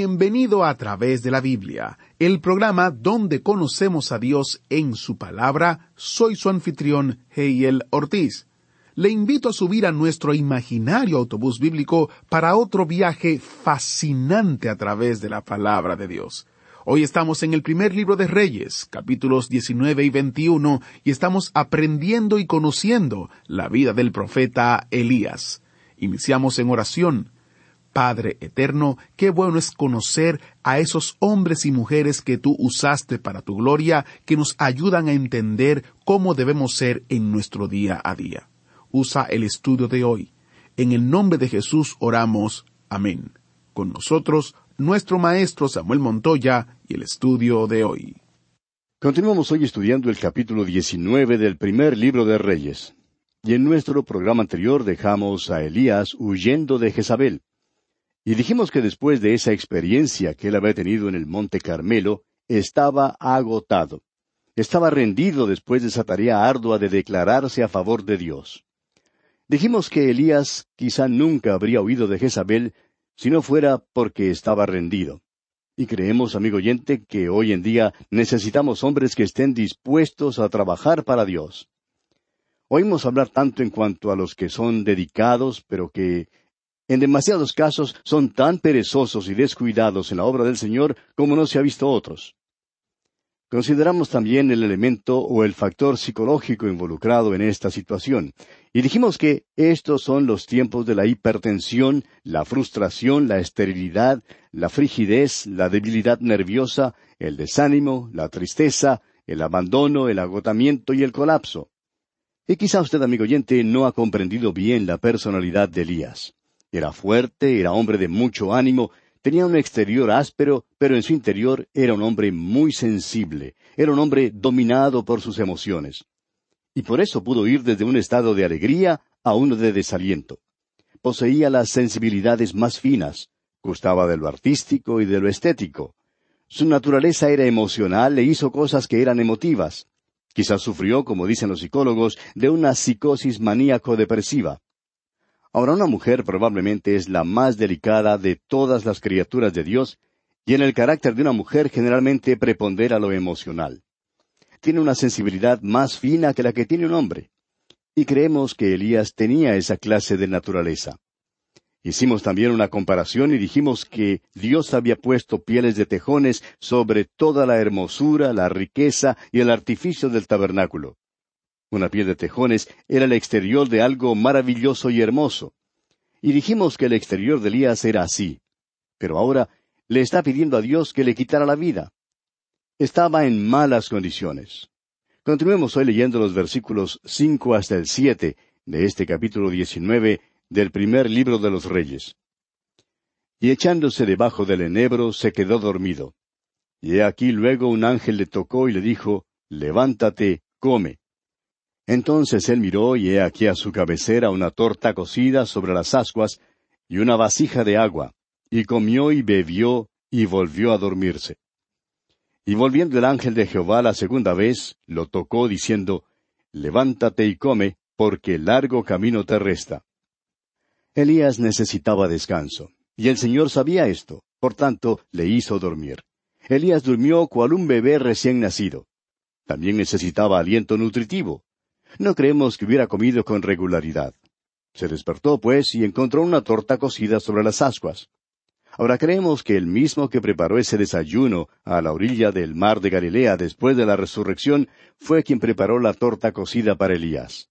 Bienvenido a través de la Biblia, el programa donde conocemos a Dios en su palabra. Soy su anfitrión, Heiel Ortiz. Le invito a subir a nuestro imaginario autobús bíblico para otro viaje fascinante a través de la palabra de Dios. Hoy estamos en el primer libro de Reyes, capítulos 19 y 21, y estamos aprendiendo y conociendo la vida del profeta Elías. Iniciamos en oración. Padre eterno, qué bueno es conocer a esos hombres y mujeres que tú usaste para tu gloria, que nos ayudan a entender cómo debemos ser en nuestro día a día. Usa el estudio de hoy. En el nombre de Jesús oramos. Amén. Con nosotros, nuestro maestro Samuel Montoya y el estudio de hoy. Continuamos hoy estudiando el capítulo 19 del primer libro de Reyes. Y en nuestro programa anterior dejamos a Elías huyendo de Jezabel. Y dijimos que después de esa experiencia que él había tenido en el Monte Carmelo, estaba agotado. Estaba rendido después de esa tarea ardua de declararse a favor de Dios. Dijimos que Elías quizá nunca habría huido de Jezabel si no fuera porque estaba rendido. Y creemos, amigo oyente, que hoy en día necesitamos hombres que estén dispuestos a trabajar para Dios. Oímos hablar tanto en cuanto a los que son dedicados, pero que en demasiados casos son tan perezosos y descuidados en la obra del Señor como no se ha visto otros. Consideramos también el elemento o el factor psicológico involucrado en esta situación, y dijimos que estos son los tiempos de la hipertensión, la frustración, la esterilidad, la frigidez, la debilidad nerviosa, el desánimo, la tristeza, el abandono, el agotamiento y el colapso. Y quizá usted, amigo oyente, no ha comprendido bien la personalidad de Elías. Era fuerte, era hombre de mucho ánimo, Tenía un exterior áspero, pero en su interior era un hombre muy sensible, era un hombre dominado por sus emociones. Y por eso pudo ir desde un estado de alegría a uno de desaliento. Poseía las sensibilidades más finas, gustaba de lo artístico y de lo estético. Su naturaleza era emocional e hizo cosas que eran emotivas. Quizás sufrió, como dicen los psicólogos, de una psicosis maníaco-depresiva. Ahora una mujer probablemente es la más delicada de todas las criaturas de Dios, y en el carácter de una mujer generalmente prepondera lo emocional. Tiene una sensibilidad más fina que la que tiene un hombre. Y creemos que Elías tenía esa clase de naturaleza. Hicimos también una comparación y dijimos que Dios había puesto pieles de tejones sobre toda la hermosura, la riqueza y el artificio del tabernáculo. Una piel de tejones era el exterior de algo maravilloso y hermoso. Y dijimos que el exterior de Elías era así. Pero ahora le está pidiendo a Dios que le quitara la vida. Estaba en malas condiciones. Continuemos hoy leyendo los versículos cinco hasta el siete de este capítulo diecinueve del primer libro de los Reyes. Y echándose debajo del enebro se quedó dormido. Y he aquí luego un ángel le tocó y le dijo, Levántate, come. Entonces él miró y he aquí a su cabecera una torta cocida sobre las ascuas y una vasija de agua, y comió y bebió y volvió a dormirse. Y volviendo el ángel de Jehová la segunda vez, lo tocó diciendo, Levántate y come, porque largo camino te resta. Elías necesitaba descanso, y el Señor sabía esto, por tanto le hizo dormir. Elías durmió cual un bebé recién nacido. También necesitaba aliento nutritivo. No creemos que hubiera comido con regularidad. Se despertó, pues, y encontró una torta cocida sobre las ascuas. Ahora creemos que el mismo que preparó ese desayuno a la orilla del mar de Galilea después de la resurrección fue quien preparó la torta cocida para Elías.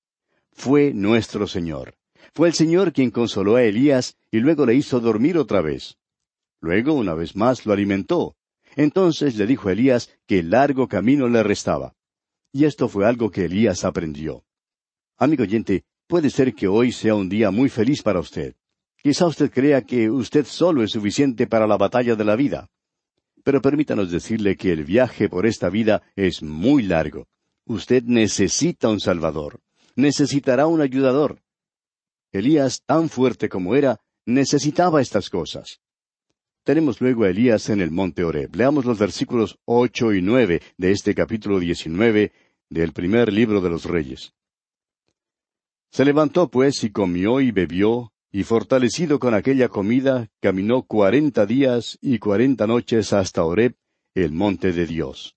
Fue nuestro Señor. Fue el Señor quien consoló a Elías y luego le hizo dormir otra vez. Luego, una vez más, lo alimentó. Entonces le dijo a Elías que largo camino le restaba. Y esto fue algo que Elías aprendió. Amigo oyente, puede ser que hoy sea un día muy feliz para usted. Quizá usted crea que usted solo es suficiente para la batalla de la vida. Pero permítanos decirle que el viaje por esta vida es muy largo. Usted necesita un Salvador. Necesitará un ayudador. Elías, tan fuerte como era, necesitaba estas cosas. Tenemos luego a Elías en el monte Oreb. Leamos los versículos ocho y nueve de este capítulo diecinueve del primer libro de los Reyes. Se levantó pues y comió y bebió, y fortalecido con aquella comida, caminó cuarenta días y cuarenta noches hasta Oreb, el monte de Dios.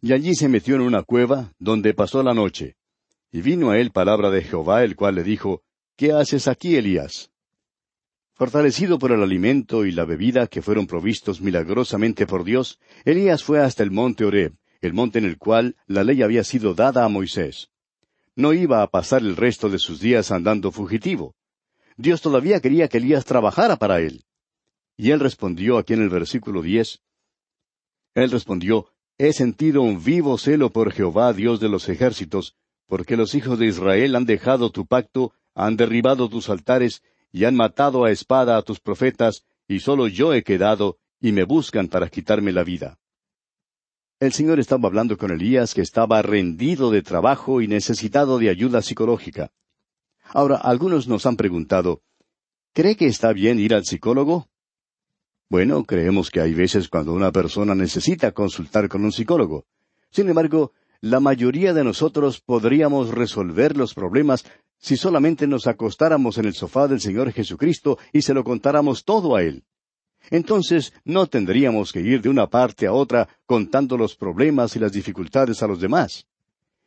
Y allí se metió en una cueva, donde pasó la noche. Y vino a él palabra de Jehová, el cual le dijo, ¿Qué haces aquí, Elías? Fortalecido por el alimento y la bebida que fueron provistos milagrosamente por Dios, Elías fue hasta el monte Oreb, el monte en el cual la ley había sido dada a Moisés. No iba a pasar el resto de sus días andando fugitivo. Dios todavía quería que Elías trabajara para él. Y él respondió aquí en el versículo diez. Él respondió, He sentido un vivo celo por Jehová, Dios de los ejércitos, porque los hijos de Israel han dejado tu pacto, han derribado tus altares, y han matado a espada a tus profetas, y solo yo he quedado, y me buscan para quitarme la vida. El Señor estaba hablando con Elías que estaba rendido de trabajo y necesitado de ayuda psicológica. Ahora, algunos nos han preguntado, ¿cree que está bien ir al psicólogo? Bueno, creemos que hay veces cuando una persona necesita consultar con un psicólogo. Sin embargo, la mayoría de nosotros podríamos resolver los problemas si solamente nos acostáramos en el sofá del Señor Jesucristo y se lo contáramos todo a Él entonces no tendríamos que ir de una parte a otra contando los problemas y las dificultades a los demás.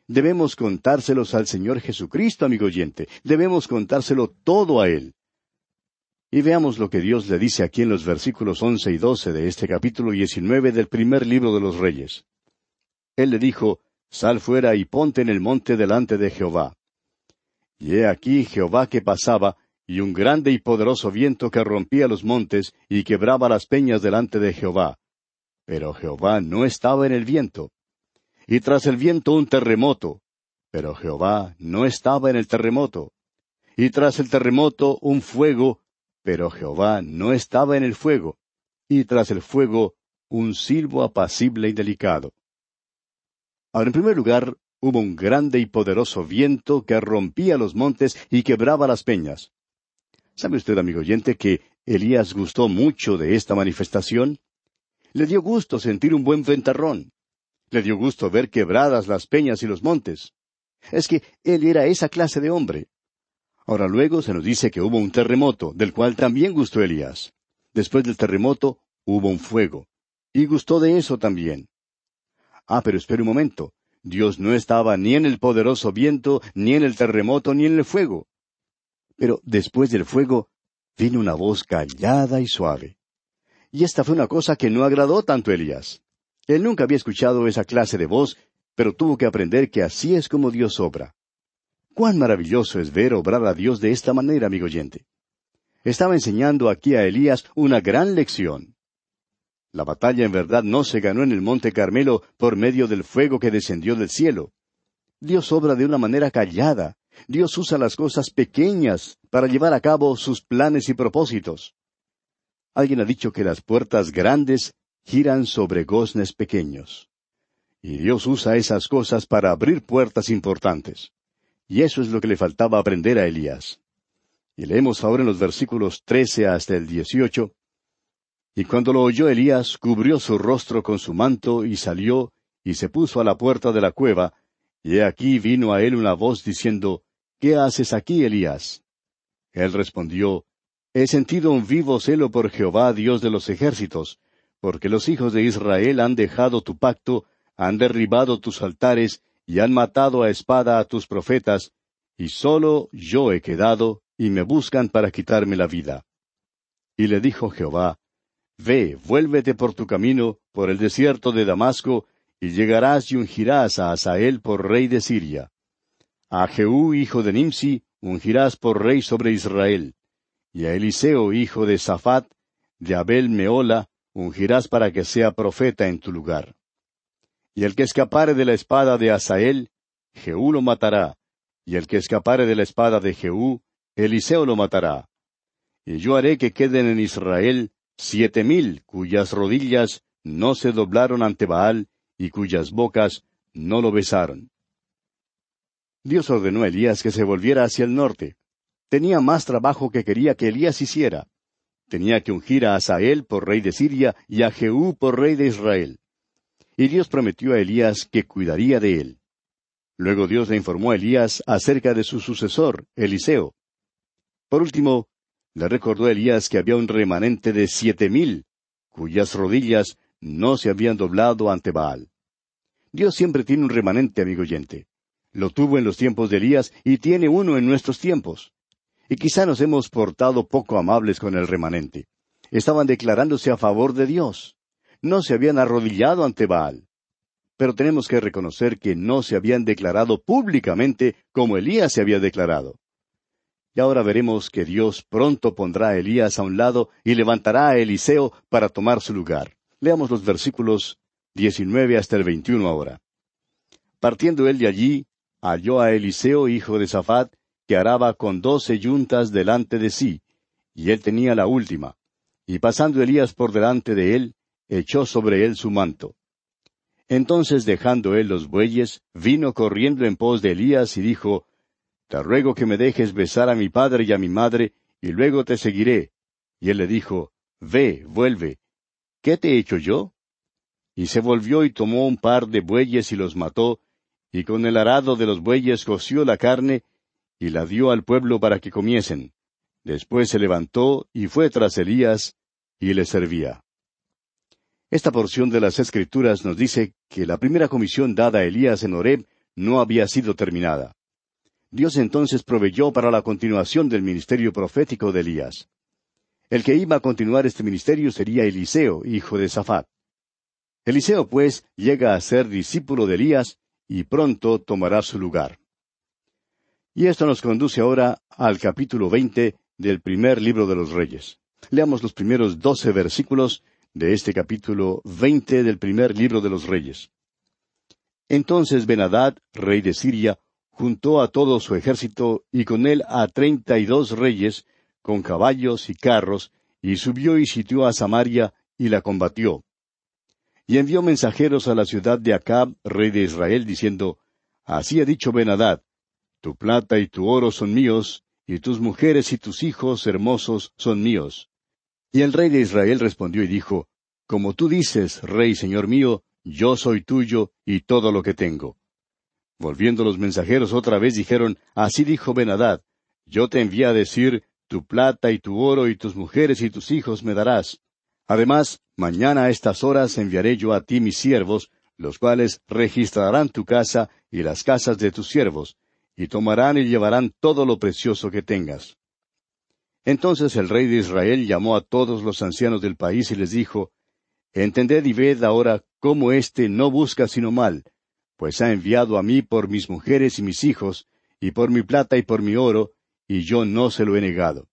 Debemos contárselos al Señor Jesucristo, amigo oyente. Debemos contárselo todo a Él. Y veamos lo que Dios le dice aquí en los versículos once y doce de este capítulo diecinueve del primer libro de los Reyes. Él le dijo, Sal fuera y ponte en el monte delante de Jehová. Y he aquí Jehová que pasaba, y un grande y poderoso viento que rompía los montes y quebraba las peñas delante de Jehová. Pero Jehová no estaba en el viento. Y tras el viento un terremoto. Pero Jehová no estaba en el terremoto. Y tras el terremoto un fuego. Pero Jehová no estaba en el fuego. Y tras el fuego un silbo apacible y delicado. Ahora, en primer lugar, hubo un grande y poderoso viento que rompía los montes y quebraba las peñas. ¿Sabe usted, amigo oyente, que Elías gustó mucho de esta manifestación? Le dio gusto sentir un buen ventarrón. Le dio gusto ver quebradas las peñas y los montes. Es que él era esa clase de hombre. Ahora luego se nos dice que hubo un terremoto, del cual también gustó Elías. Después del terremoto hubo un fuego. Y gustó de eso también. Ah, pero espere un momento. Dios no estaba ni en el poderoso viento, ni en el terremoto, ni en el fuego. Pero después del fuego vino una voz callada y suave. Y esta fue una cosa que no agradó tanto a Elías. Él nunca había escuchado esa clase de voz, pero tuvo que aprender que así es como Dios obra. Cuán maravilloso es ver obrar a Dios de esta manera, amigo oyente. Estaba enseñando aquí a Elías una gran lección. La batalla en verdad no se ganó en el monte Carmelo por medio del fuego que descendió del cielo. Dios obra de una manera callada, Dios usa las cosas pequeñas para llevar a cabo sus planes y propósitos. Alguien ha dicho que las puertas grandes giran sobre goznes pequeños. Y Dios usa esas cosas para abrir puertas importantes. Y eso es lo que le faltaba aprender a Elías. Y leemos ahora en los versículos trece hasta el dieciocho. Y cuando lo oyó Elías, cubrió su rostro con su manto y salió, y se puso a la puerta de la cueva, y aquí vino a él una voz diciendo, ¿Qué haces aquí, Elías? Él respondió, He sentido un vivo celo por Jehová, Dios de los ejércitos, porque los hijos de Israel han dejado tu pacto, han derribado tus altares, y han matado a espada a tus profetas, y solo yo he quedado, y me buscan para quitarme la vida. Y le dijo Jehová, Ve, vuélvete por tu camino, por el desierto de Damasco, y llegarás y ungirás a Asael por rey de Siria. A Jehú, hijo de Nimsi, ungirás por rey sobre Israel. Y a Eliseo, hijo de Safat, de Abel Meola, ungirás para que sea profeta en tu lugar. Y el que escapare de la espada de Asael, Jehú lo matará, y el que escapare de la espada de Jehú, Eliseo lo matará. y yo haré que queden en Israel siete mil cuyas rodillas no se doblaron ante Baal y cuyas bocas no lo besaron. Dios ordenó a Elías que se volviera hacia el norte. Tenía más trabajo que quería que Elías hiciera. Tenía que ungir a Asael por rey de Siria y a Jehú por rey de Israel. Y Dios prometió a Elías que cuidaría de él. Luego Dios le informó a Elías acerca de su sucesor, Eliseo. Por último, le recordó Elías que había un remanente de siete mil, cuyas rodillas no se habían doblado ante Baal. Dios siempre tiene un remanente, amigo oyente. Lo tuvo en los tiempos de Elías y tiene uno en nuestros tiempos. Y quizá nos hemos portado poco amables con el remanente. Estaban declarándose a favor de Dios. No se habían arrodillado ante Baal. Pero tenemos que reconocer que no se habían declarado públicamente como Elías se había declarado. Y ahora veremos que Dios pronto pondrá a Elías a un lado y levantará a Eliseo para tomar su lugar. Leamos los versículos 19 hasta el 21 ahora. Partiendo él de allí, halló a Eliseo, hijo de Safat, que araba con doce yuntas delante de sí, y él tenía la última. Y pasando Elías por delante de él, echó sobre él su manto. Entonces dejando él los bueyes, vino corriendo en pos de Elías y dijo, Te ruego que me dejes besar a mi padre y a mi madre, y luego te seguiré. Y él le dijo, Ve, vuelve. ¿Qué te he hecho yo? Y se volvió y tomó un par de bueyes y los mató, y con el arado de los bueyes coció la carne, y la dio al pueblo para que comiesen. Después se levantó y fue tras Elías, y le servía. Esta porción de las Escrituras nos dice que la primera comisión dada a Elías en Horeb no había sido terminada. Dios entonces proveyó para la continuación del ministerio profético de Elías. El que iba a continuar este ministerio sería Eliseo, hijo de Safat. Eliseo, pues, llega a ser discípulo de Elías y pronto tomará su lugar. Y esto nos conduce ahora al capítulo veinte del primer libro de los Reyes. Leamos los primeros doce versículos de este capítulo veinte del primer libro de los Reyes. Entonces Benadad, rey de Siria, juntó a todo su ejército y con él a treinta y dos reyes, con caballos y carros, y subió y sitió a Samaria y la combatió y envió mensajeros a la ciudad de Acab, rey de Israel, diciendo, Así ha dicho Benadad, tu plata y tu oro son míos, y tus mujeres y tus hijos hermosos son míos. Y el rey de Israel respondió y dijo, Como tú dices, rey señor mío, yo soy tuyo y todo lo que tengo. Volviendo los mensajeros otra vez dijeron, Así dijo Benadad, yo te envié a decir, tu plata y tu oro y tus mujeres y tus hijos me darás. Además, mañana a estas horas enviaré yo a ti mis siervos, los cuales registrarán tu casa y las casas de tus siervos, y tomarán y llevarán todo lo precioso que tengas. Entonces el rey de Israel llamó a todos los ancianos del país y les dijo, Entended y ved ahora cómo éste no busca sino mal, pues ha enviado a mí por mis mujeres y mis hijos, y por mi plata y por mi oro, y yo no se lo he negado.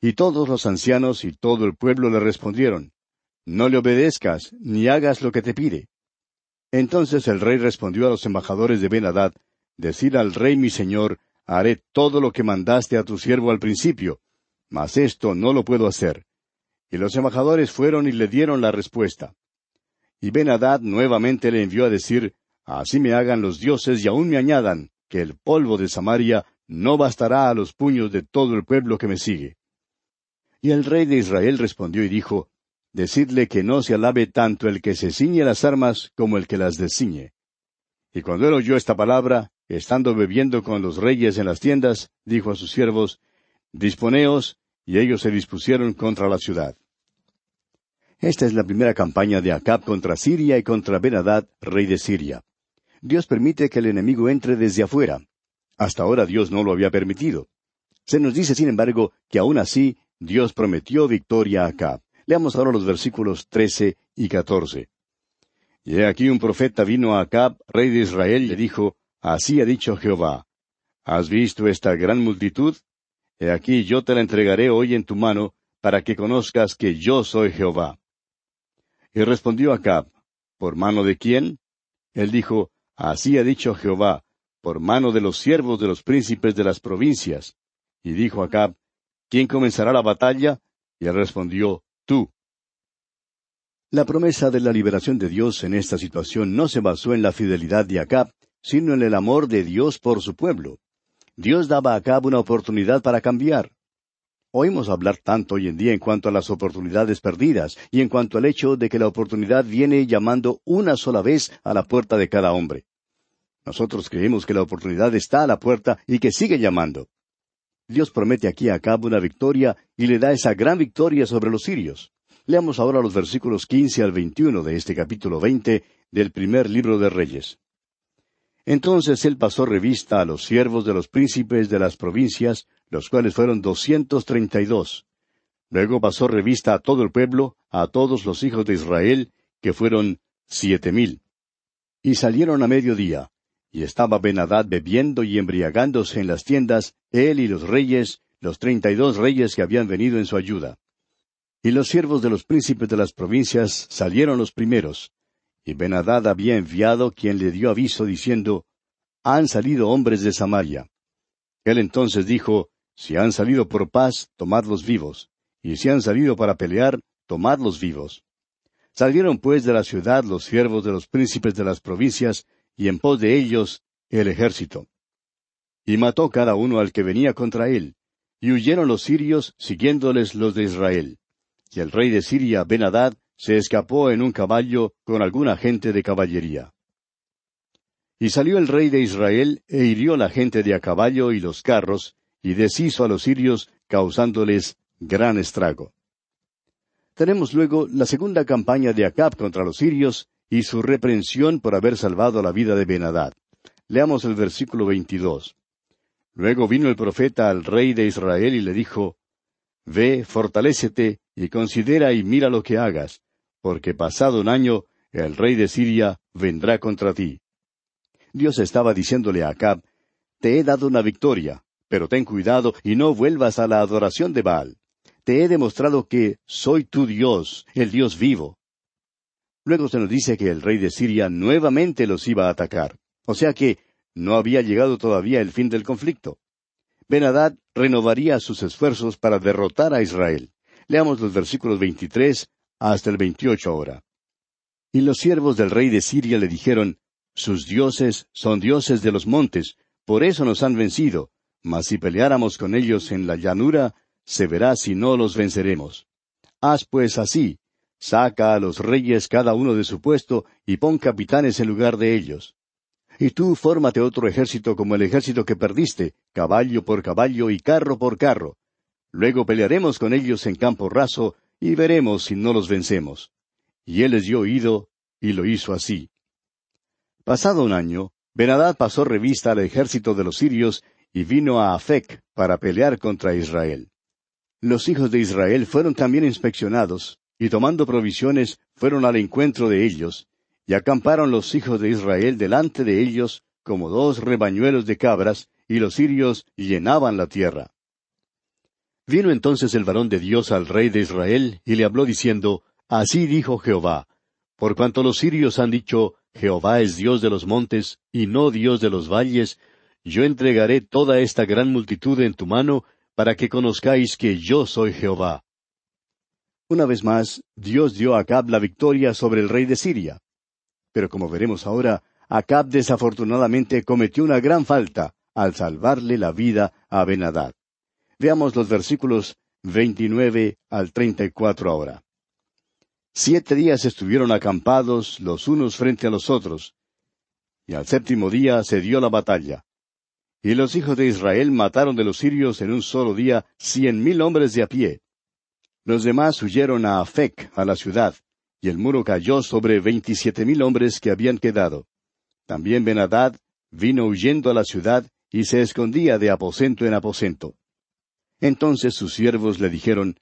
Y todos los ancianos y todo el pueblo le respondieron, No le obedezcas, ni hagas lo que te pide. Entonces el rey respondió a los embajadores de Ben-Hadad, Decid al rey mi señor, haré todo lo que mandaste a tu siervo al principio, mas esto no lo puedo hacer. Y los embajadores fueron y le dieron la respuesta. Y Ben-Hadad nuevamente le envió a decir, Así me hagan los dioses y aún me añadan, que el polvo de Samaria no bastará a los puños de todo el pueblo que me sigue. Y el rey de Israel respondió y dijo, Decidle que no se alabe tanto el que se ciñe las armas como el que las desciñe. Y cuando él oyó esta palabra, estando bebiendo con los reyes en las tiendas, dijo a sus siervos, Disponeos, y ellos se dispusieron contra la ciudad. Esta es la primera campaña de Acab contra Siria y contra Benadad, rey de Siria. Dios permite que el enemigo entre desde afuera. Hasta ahora Dios no lo había permitido. Se nos dice, sin embargo, que aún así Dios prometió victoria a Acab. Leamos ahora los versículos trece y catorce. Y he aquí un profeta vino a Acab, rey de Israel, y le dijo, Así ha dicho Jehová, ¿has visto esta gran multitud? He aquí yo te la entregaré hoy en tu mano, para que conozcas que yo soy Jehová. Y respondió Acab, ¿por mano de quién? Él dijo, Así ha dicho Jehová, por mano de los siervos de los príncipes de las provincias. Y dijo Acab, ¿quién comenzará la batalla? Y él respondió, tú. La promesa de la liberación de Dios en esta situación no se basó en la fidelidad de Acab, sino en el amor de Dios por su pueblo. Dios daba a Acab una oportunidad para cambiar. Oímos hablar tanto hoy en día en cuanto a las oportunidades perdidas y en cuanto al hecho de que la oportunidad viene llamando una sola vez a la puerta de cada hombre. Nosotros creemos que la oportunidad está a la puerta y que sigue llamando. Dios promete aquí a Acab una victoria y le da esa gran victoria sobre los sirios. Leamos ahora los versículos quince al veintiuno de este capítulo veinte del primer libro de Reyes. Entonces él pasó revista a los siervos de los príncipes de las provincias, los cuales fueron doscientos treinta y dos. Luego pasó revista a todo el pueblo, a todos los hijos de Israel, que fueron siete mil. Y salieron a mediodía, y estaba Benadad bebiendo y embriagándose en las tiendas, él y los reyes, los treinta y dos reyes que habían venido en su ayuda. Y los siervos de los príncipes de las provincias salieron los primeros. Y Benadad había enviado quien le dio aviso diciendo, Han salido hombres de Samaria. Él entonces dijo, Si han salido por paz, tomadlos vivos. Y si han salido para pelear, tomadlos vivos. Salieron pues de la ciudad los siervos de los príncipes de las provincias, y en pos de ellos el ejército. Y mató cada uno al que venía contra él, y huyeron los sirios siguiéndoles los de Israel y el rey de Siria, Ben-Hadad, se escapó en un caballo con alguna gente de caballería. Y salió el rey de Israel e hirió la gente de a caballo y los carros, y deshizo a los sirios, causándoles gran estrago. Tenemos luego la segunda campaña de Acab contra los sirios y su reprensión por haber salvado la vida de Ben-Hadad. Leamos el versículo 22. Luego vino el profeta al rey de Israel y le dijo, Ve, fortalécete, y considera y mira lo que hagas, porque pasado un año el rey de Siria vendrá contra ti. Dios estaba diciéndole a Acab, Te he dado una victoria, pero ten cuidado y no vuelvas a la adoración de Baal. Te he demostrado que soy tu Dios, el Dios vivo. Luego se nos dice que el rey de Siria nuevamente los iba a atacar, o sea que no había llegado todavía el fin del conflicto. Benadad renovaría sus esfuerzos para derrotar a Israel. Leamos los versículos 23 hasta el 28 ahora. Y los siervos del rey de Siria le dijeron, Sus dioses son dioses de los montes, por eso nos han vencido, mas si peleáramos con ellos en la llanura, se verá si no los venceremos. Haz pues así, saca a los reyes cada uno de su puesto y pon capitanes en lugar de ellos. Y tú fórmate otro ejército como el ejército que perdiste, caballo por caballo y carro por carro. Luego pelearemos con ellos en campo raso, y veremos si no los vencemos. Y él les dio oído, y lo hizo así. Pasado un año, Benadad pasó revista al ejército de los sirios, y vino a Afec para pelear contra Israel. Los hijos de Israel fueron también inspeccionados, y tomando provisiones fueron al encuentro de ellos, y acamparon los hijos de Israel delante de ellos como dos rebañuelos de cabras, y los sirios llenaban la tierra. Vino entonces el varón de Dios al rey de Israel, y le habló diciendo, Así dijo Jehová, por cuanto los sirios han dicho, Jehová es Dios de los montes, y no Dios de los valles, yo entregaré toda esta gran multitud en tu mano, para que conozcáis que yo soy Jehová. Una vez más, Dios dio a Acab la victoria sobre el rey de Siria. Pero como veremos ahora, Acab desafortunadamente cometió una gran falta al salvarle la vida a Benadad. Veamos los versículos 29 al 34 ahora. Siete días estuvieron acampados los unos frente a los otros, y al séptimo día se dio la batalla. Y los hijos de Israel mataron de los sirios en un solo día cien mil hombres de a pie. Los demás huyeron a Afec, a la ciudad, y el muro cayó sobre veintisiete mil hombres que habían quedado. También Benadad vino huyendo a la ciudad y se escondía de aposento en aposento. Entonces sus siervos le dijeron,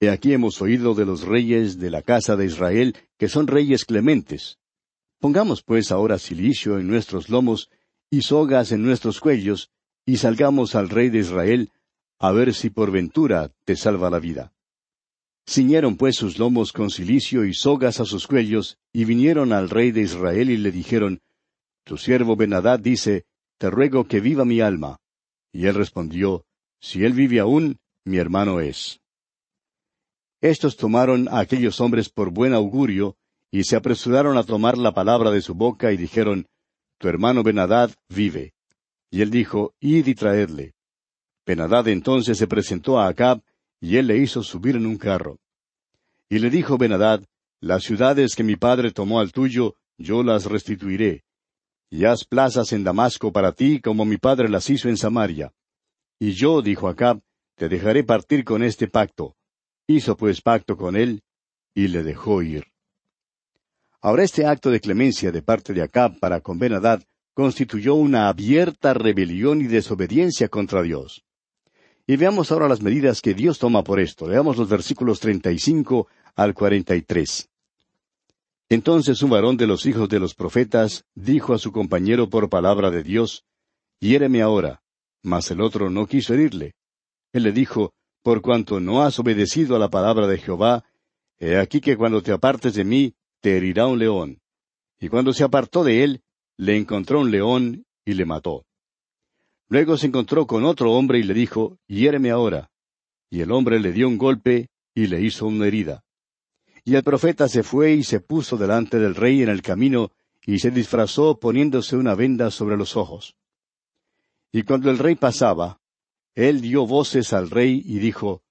He aquí hemos oído de los reyes de la casa de Israel, que son reyes clementes. Pongamos pues ahora silicio en nuestros lomos y sogas en nuestros cuellos, y salgamos al rey de Israel, a ver si por ventura te salva la vida. Ciñeron pues sus lomos con cilicio y sogas a sus cuellos, y vinieron al rey de Israel y le dijeron, Tu siervo Benadad dice, Te ruego que viva mi alma. Y él respondió, Si él vive aún, mi hermano es. Estos tomaron a aquellos hombres por buen augurio, y se apresuraron a tomar la palabra de su boca y dijeron, Tu hermano Benadad vive. Y él dijo, Id y traedle. Benadad entonces se presentó a Acab, y él le hizo subir en un carro. Y le dijo Benadad, Las ciudades que mi padre tomó al tuyo, yo las restituiré. Y haz plazas en Damasco para ti, como mi padre las hizo en Samaria. Y yo, dijo Acab, te dejaré partir con este pacto. Hizo pues pacto con él, y le dejó ir. Ahora este acto de clemencia de parte de Acab para con Benadad constituyó una abierta rebelión y desobediencia contra Dios. Y veamos ahora las medidas que Dios toma por esto. Veamos los versículos 35 al 43. Entonces un varón de los hijos de los profetas dijo a su compañero por palabra de Dios, Hiéreme ahora. Mas el otro no quiso herirle. Él le dijo, Por cuanto no has obedecido a la palabra de Jehová, he aquí que cuando te apartes de mí, te herirá un león. Y cuando se apartó de él, le encontró un león y le mató. Luego se encontró con otro hombre y le dijo, Hiéreme ahora. Y el hombre le dio un golpe y le hizo una herida. Y el profeta se fue y se puso delante del rey en el camino, y se disfrazó poniéndose una venda sobre los ojos. Y cuando el rey pasaba, él dio voces al rey y dijo,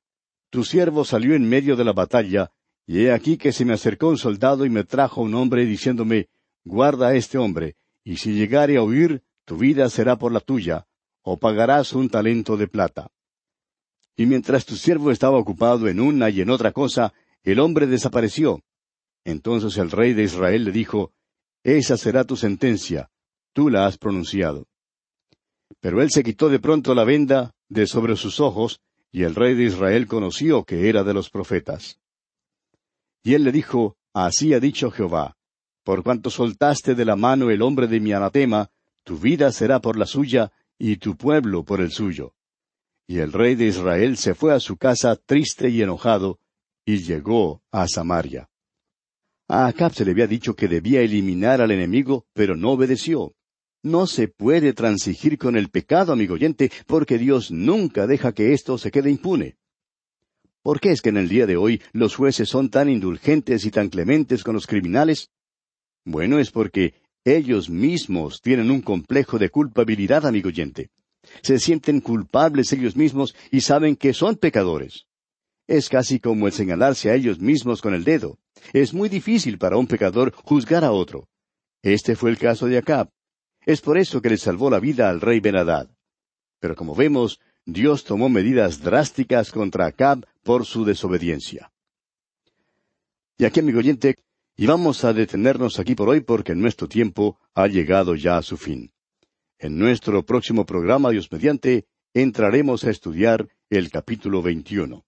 Tu siervo salió en medio de la batalla, y he aquí que se me acercó un soldado y me trajo un hombre diciéndome, Guarda a este hombre, y si llegare a huir, tu vida será por la tuya, o pagarás un talento de plata. Y mientras tu siervo estaba ocupado en una y en otra cosa, el hombre desapareció. Entonces el rey de Israel le dijo, Esa será tu sentencia, tú la has pronunciado. Pero él se quitó de pronto la venda de sobre sus ojos, y el rey de Israel conoció que era de los profetas. Y él le dijo, Así ha dicho Jehová, por cuanto soltaste de la mano el hombre de mi anatema, tu vida será por la suya, y tu pueblo por el suyo. Y el rey de Israel se fue a su casa triste y enojado, y llegó a Samaria. A Acab se le había dicho que debía eliminar al enemigo, pero no obedeció. No se puede transigir con el pecado, amigo oyente, porque Dios nunca deja que esto se quede impune. ¿Por qué es que en el día de hoy los jueces son tan indulgentes y tan clementes con los criminales? Bueno, es porque ellos mismos tienen un complejo de culpabilidad, amigo oyente. Se sienten culpables ellos mismos y saben que son pecadores. Es casi como el señalarse a ellos mismos con el dedo. Es muy difícil para un pecador juzgar a otro. Este fue el caso de Acab. Es por eso que le salvó la vida al rey Benadad. Pero como vemos, Dios tomó medidas drásticas contra Acab por su desobediencia. Y aquí, amigo oyente, y vamos a detenernos aquí por hoy porque nuestro tiempo ha llegado ya a su fin. En nuestro próximo programa, Dios mediante, entraremos a estudiar el capítulo 21.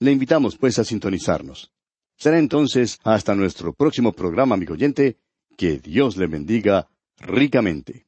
Le invitamos pues a sintonizarnos. Será entonces hasta nuestro próximo programa, amigo oyente, que Dios le bendiga ricamente.